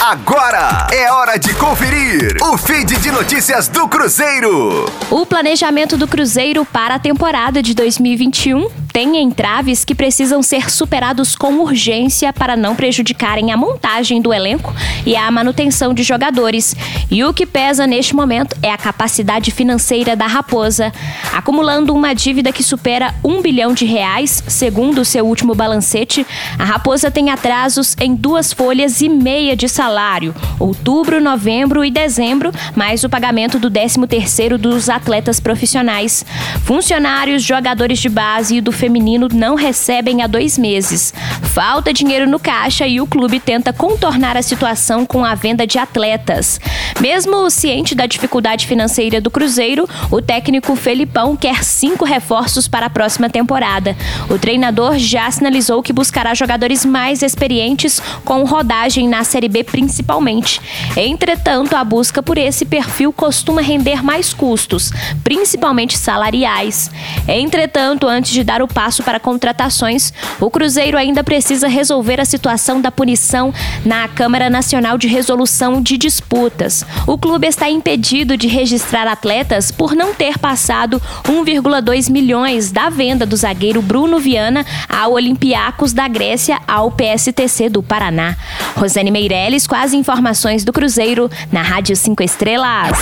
Agora é hora de conferir o feed de notícias do Cruzeiro. O planejamento do Cruzeiro para a temporada de 2021 tem entraves que precisam ser superados com urgência para não prejudicarem a montagem do elenco e a manutenção de jogadores. E o que pesa neste momento é a capacidade financeira da Raposa, acumulando uma dívida que supera um bilhão de reais, segundo seu último balancete. A Raposa tem atrasos em duas folhas e meia de salário, outubro, novembro e dezembro, mais o pagamento do 13 terceiro dos atletas profissionais. Funcionários, jogadores de base e do feminino não recebem há dois meses. Falta dinheiro no caixa e o clube tenta contornar a situação com a venda de atletas. Mesmo ciente da dificuldade financeira do Cruzeiro, o técnico Felipão quer cinco reforços para a próxima temporada. O treinador já sinalizou que buscará jogadores mais experientes com rodagem na Série B principalmente. Entretanto, a busca por esse perfil costuma render mais custos, principalmente salariais. Entretanto, antes de dar o passo para contratações, o Cruzeiro ainda precisa resolver a situação da punição na Câmara Nacional de Resolução de Disputas. O clube está impedido de registrar atletas por não ter passado 1,2 milhões da venda do zagueiro Bruno Viana ao Olympiacos da Grécia ao PSTC do Paraná. Rosane Meirelles com as informações do Cruzeiro na Rádio 5 Estrelas.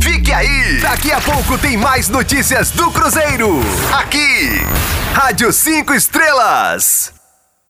Fique aí! Daqui a pouco tem mais notícias do Cruzeiro. Aqui, Rádio 5 Estrelas.